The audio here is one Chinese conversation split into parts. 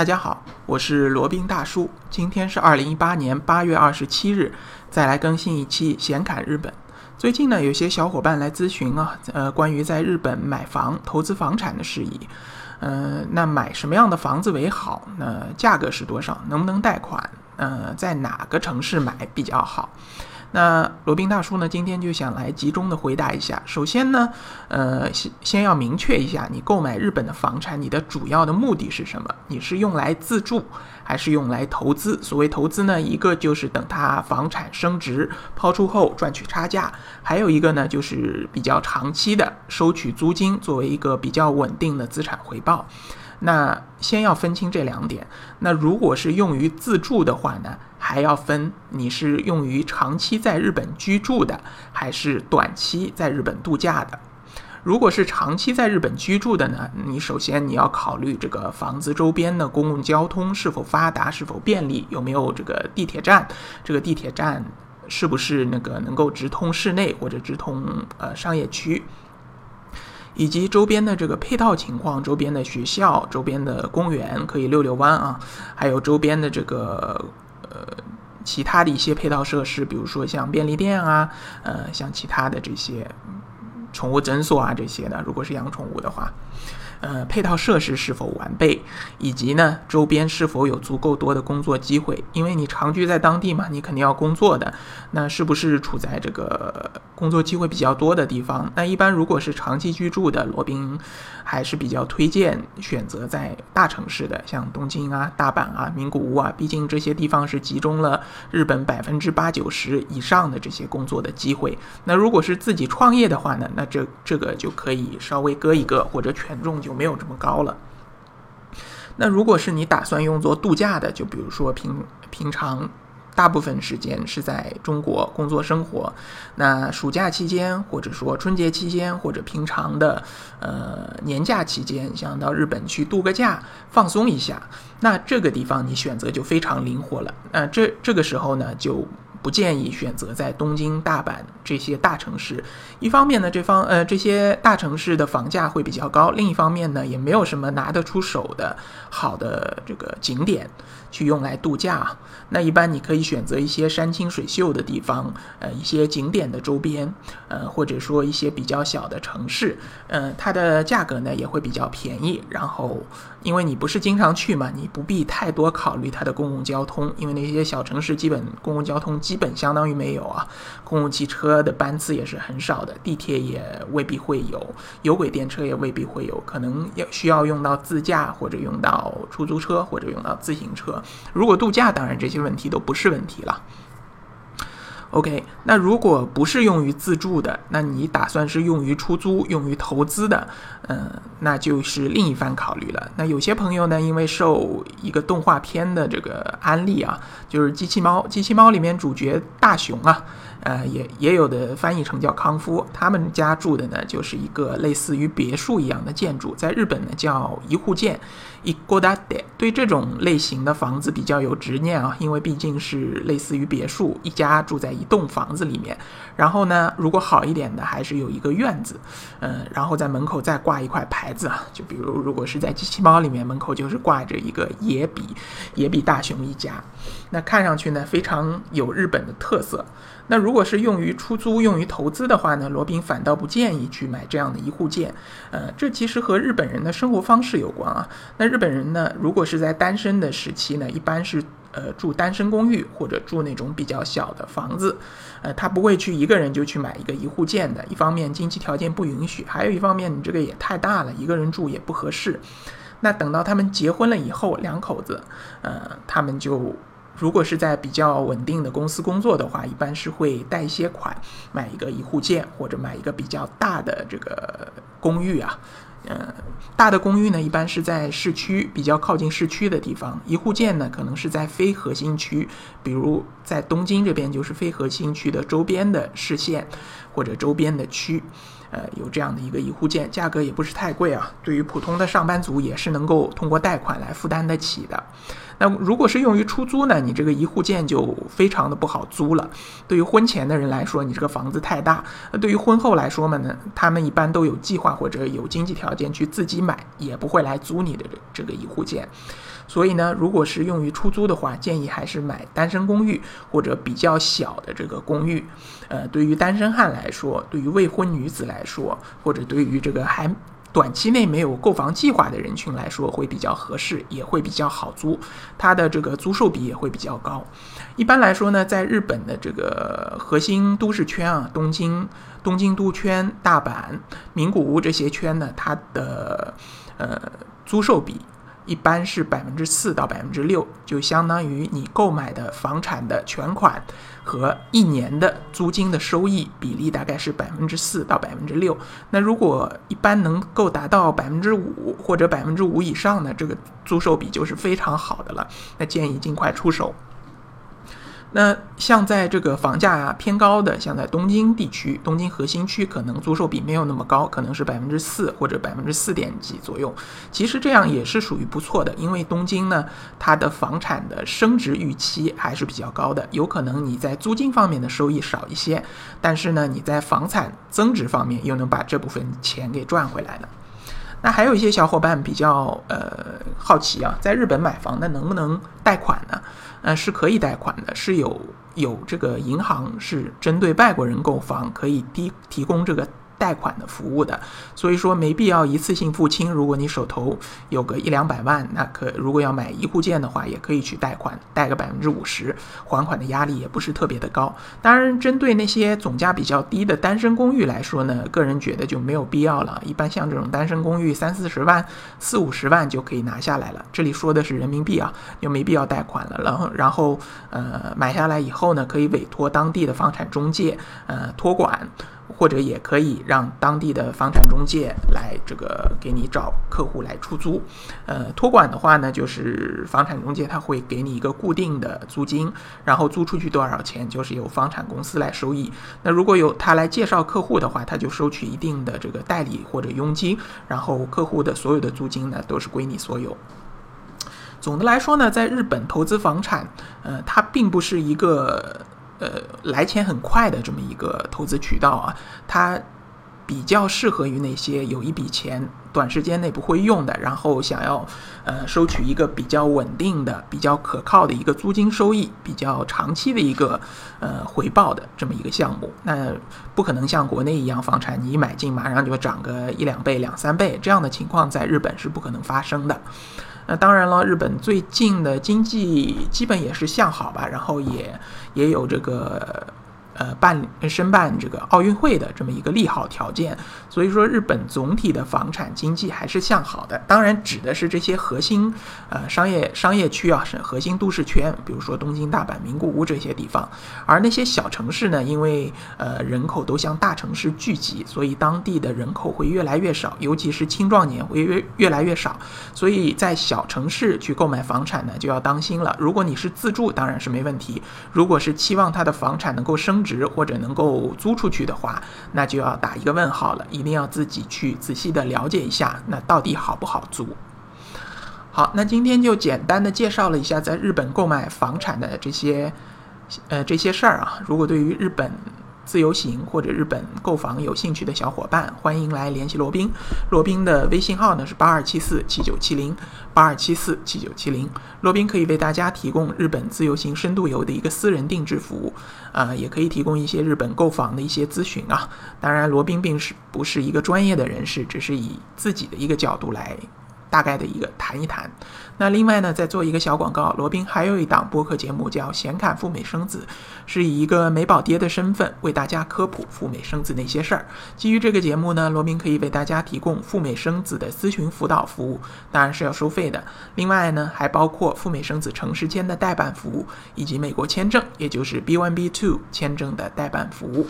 大家好，我是罗宾大叔。今天是二零一八年八月二十七日，再来更新一期闲侃日本。最近呢，有些小伙伴来咨询啊，呃，关于在日本买房、投资房产的事宜。呃，那买什么样的房子为好？那价格是多少？能不能贷款？呃，在哪个城市买比较好？那罗宾大叔呢？今天就想来集中的回答一下。首先呢，呃，先先要明确一下，你购买日本的房产，你的主要的目的是什么？你是用来自住，还是用来投资？所谓投资呢，一个就是等它房产升值，抛出后赚取差价；还有一个呢，就是比较长期的收取租金，作为一个比较稳定的资产回报。那先要分清这两点。那如果是用于自住的话呢？还要分你是用于长期在日本居住的，还是短期在日本度假的。如果是长期在日本居住的呢，你首先你要考虑这个房子周边的公共交通是否发达，是否便利，有没有这个地铁站，这个地铁站是不是那个能够直通市内或者直通呃商业区，以及周边的这个配套情况，周边的学校、周边的公园可以溜溜弯啊，还有周边的这个。呃，其他的一些配套设施，比如说像便利店啊，呃，像其他的这些宠物诊所啊这些的，如果是养宠物的话。呃，配套设施是否完备，以及呢，周边是否有足够多的工作机会？因为你长居在当地嘛，你肯定要工作的。那是不是处在这个工作机会比较多的地方？那一般如果是长期居住的，罗宾还是比较推荐选择在大城市的，像东京啊、大阪啊、名古屋啊，毕竟这些地方是集中了日本百分之八九十以上的这些工作的机会。那如果是自己创业的话呢，那这这个就可以稍微搁一搁，或者权重就。就没有这么高了。那如果是你打算用作度假的，就比如说平平常大部分时间是在中国工作生活，那暑假期间或者说春节期间或者平常的呃年假期间，想到日本去度个假放松一下，那这个地方你选择就非常灵活了。那这这个时候呢就。不建议选择在东京、大阪这些大城市。一方面呢，这方呃这些大城市的房价会比较高；另一方面呢，也没有什么拿得出手的好的这个景点去用来度假。那一般你可以选择一些山清水秀的地方，呃，一些景点的周边，呃，或者说一些比较小的城市，呃，它的价格呢也会比较便宜。然后，因为你不是经常去嘛，你不必太多考虑它的公共交通，因为那些小城市基本公共交通。基本相当于没有啊，公共汽车的班次也是很少的，地铁也未必会有，有轨电车也未必会有，可能要需要用到自驾或者用到出租车或者用到自行车。如果度假，当然这些问题都不是问题了。OK，那如果不是用于自住的，那你打算是用于出租、用于投资的，嗯，那就是另一番考虑了。那有些朋友呢，因为受一个动画片的这个安利啊，就是《机器猫》，《机器猫》里面主角大雄啊。呃，也也有的翻译成叫康夫，他们家住的呢，就是一个类似于别墅一样的建筑，在日本呢叫一户建，一户建。对这种类型的房子比较有执念啊，因为毕竟是类似于别墅，一家住在一栋房子里面。然后呢，如果好一点的，还是有一个院子，嗯，然后在门口再挂一块牌子啊，就比如如果是在机器猫里面，门口就是挂着一个野比野比大雄一家，那看上去呢非常有日本的特色。那如如果是用于出租、用于投资的话呢，罗宾反倒不建议去买这样的一户建。呃，这其实和日本人的生活方式有关啊。那日本人呢，如果是在单身的时期呢，一般是呃住单身公寓或者住那种比较小的房子，呃，他不会去一个人就去买一个一户建的。一方面经济条件不允许，还有一方面你这个也太大了，一个人住也不合适。那等到他们结婚了以后，两口子，呃，他们就。如果是在比较稳定的公司工作的话，一般是会贷一些款，买一个一户建或者买一个比较大的这个公寓啊。呃，大的公寓呢，一般是在市区比较靠近市区的地方；一户建呢，可能是在非核心区，比如在东京这边就是非核心区的周边的市县或者周边的区。呃，有这样的一个一户建，价格也不是太贵啊，对于普通的上班族也是能够通过贷款来负担得起的。那如果是用于出租呢，你这个一户建就非常的不好租了。对于婚前的人来说，你这个房子太大；那对于婚后来说嘛呢，他们一般都有计划或者有经济条件去自己买，也不会来租你的这个一户建。所以呢，如果是用于出租的话，建议还是买单身公寓或者比较小的这个公寓。呃，对于单身汉来说，对于未婚女子来说，或者对于这个还。短期内没有购房计划的人群来说会比较合适，也会比较好租，它的这个租售比也会比较高。一般来说呢，在日本的这个核心都市圈啊，东京、东京都圈、大阪、名古屋这些圈呢，它的呃租售比。一般是百分之四到百分之六，就相当于你购买的房产的全款和一年的租金的收益比例大概是百分之四到百分之六。那如果一般能够达到百分之五或者百分之五以上呢这个租售比就是非常好的了。那建议尽快出手。那像在这个房价偏高的，像在东京地区、东京核心区，可能租售比没有那么高，可能是百分之四或者百分之四点几左右。其实这样也是属于不错的，因为东京呢，它的房产的升值预期还是比较高的。有可能你在租金方面的收益少一些，但是呢，你在房产增值方面又能把这部分钱给赚回来了。那还有一些小伙伴比较呃好奇啊，在日本买房，那能不能贷款呢？呃，是可以贷款的，是有有这个银行是针对外国人购房可以提提供这个。贷款的服务的，所以说没必要一次性付清。如果你手头有个一两百万，那可如果要买一户建的话，也可以去贷款，贷个百分之五十，还款的压力也不是特别的高。当然，针对那些总价比较低的单身公寓来说呢，个人觉得就没有必要了。一般像这种单身公寓，三四十万、四五十万就可以拿下来了。这里说的是人民币啊，就没必要贷款了。然后，然后呃，买下来以后呢，可以委托当地的房产中介呃托管。或者也可以让当地的房产中介来这个给你找客户来出租，呃，托管的话呢，就是房产中介他会给你一个固定的租金，然后租出去多少钱就是由房产公司来收益。那如果有他来介绍客户的话，他就收取一定的这个代理或者佣金，然后客户的所有的租金呢都是归你所有。总的来说呢，在日本投资房产，呃，它并不是一个。呃，来钱很快的这么一个投资渠道啊，它比较适合于那些有一笔钱短时间内不会用的，然后想要呃收取一个比较稳定的、比较可靠的一个租金收益、比较长期的一个呃回报的这么一个项目。那不可能像国内一样，房产你一买进马上就涨个一两倍、两三倍这样的情况，在日本是不可能发生的。那当然了，日本最近的经济基本也是向好吧，然后也也有这个。呃，办申办这个奥运会的这么一个利好条件，所以说日本总体的房产经济还是向好的。当然，指的是这些核心呃商业商业区啊，是核心都市圈，比如说东京、大阪、名古屋这些地方。而那些小城市呢，因为呃人口都向大城市聚集，所以当地的人口会越来越少，尤其是青壮年会越越来越少。所以在小城市去购买房产呢，就要当心了。如果你是自住，当然是没问题；如果是期望它的房产能够升值，值或者能够租出去的话，那就要打一个问号了，一定要自己去仔细的了解一下，那到底好不好租？好，那今天就简单的介绍了一下在日本购买房产的这些呃这些事儿啊。如果对于日本，自由行或者日本购房有兴趣的小伙伴，欢迎来联系罗宾。罗宾的微信号呢是八二七四七九七零八二七四七九七零。罗宾可以为大家提供日本自由行深度游的一个私人定制服务，啊，也可以提供一些日本购房的一些咨询啊。当然，罗宾并是不是一个专业的人士，只是以自己的一个角度来。大概的一个谈一谈，那另外呢，再做一个小广告，罗宾还有一档播客节目叫《显侃赴美生子》，是以一个美宝爹的身份为大家科普赴美生子那些事儿。基于这个节目呢，罗宾可以为大家提供赴美生子的咨询辅导服务，当然是要收费的。另外呢，还包括赴美生子城市间的代办服务，以及美国签证，也就是 B1、B2 签证的代办服务。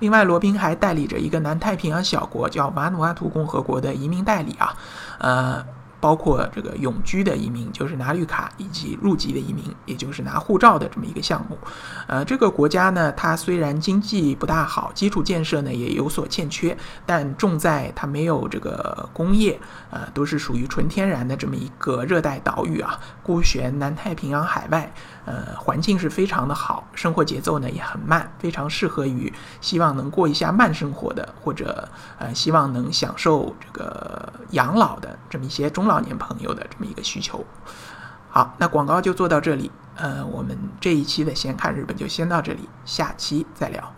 另外，罗宾还代理着一个南太平洋小国叫瓦努阿图共和国的移民代理啊，呃。包括这个永居的移民，就是拿绿卡以及入籍的移民，也就是拿护照的这么一个项目。呃，这个国家呢，它虽然经济不大好，基础建设呢也有所欠缺，但重在它没有这个工业，呃，都是属于纯天然的这么一个热带岛屿啊，孤悬南太平洋海外。呃，环境是非常的好，生活节奏呢也很慢，非常适合于希望能过一下慢生活的，或者呃希望能享受这个养老的这么一些中老年朋友的这么一个需求。好，那广告就做到这里。呃，我们这一期的闲看日本就先到这里，下期再聊。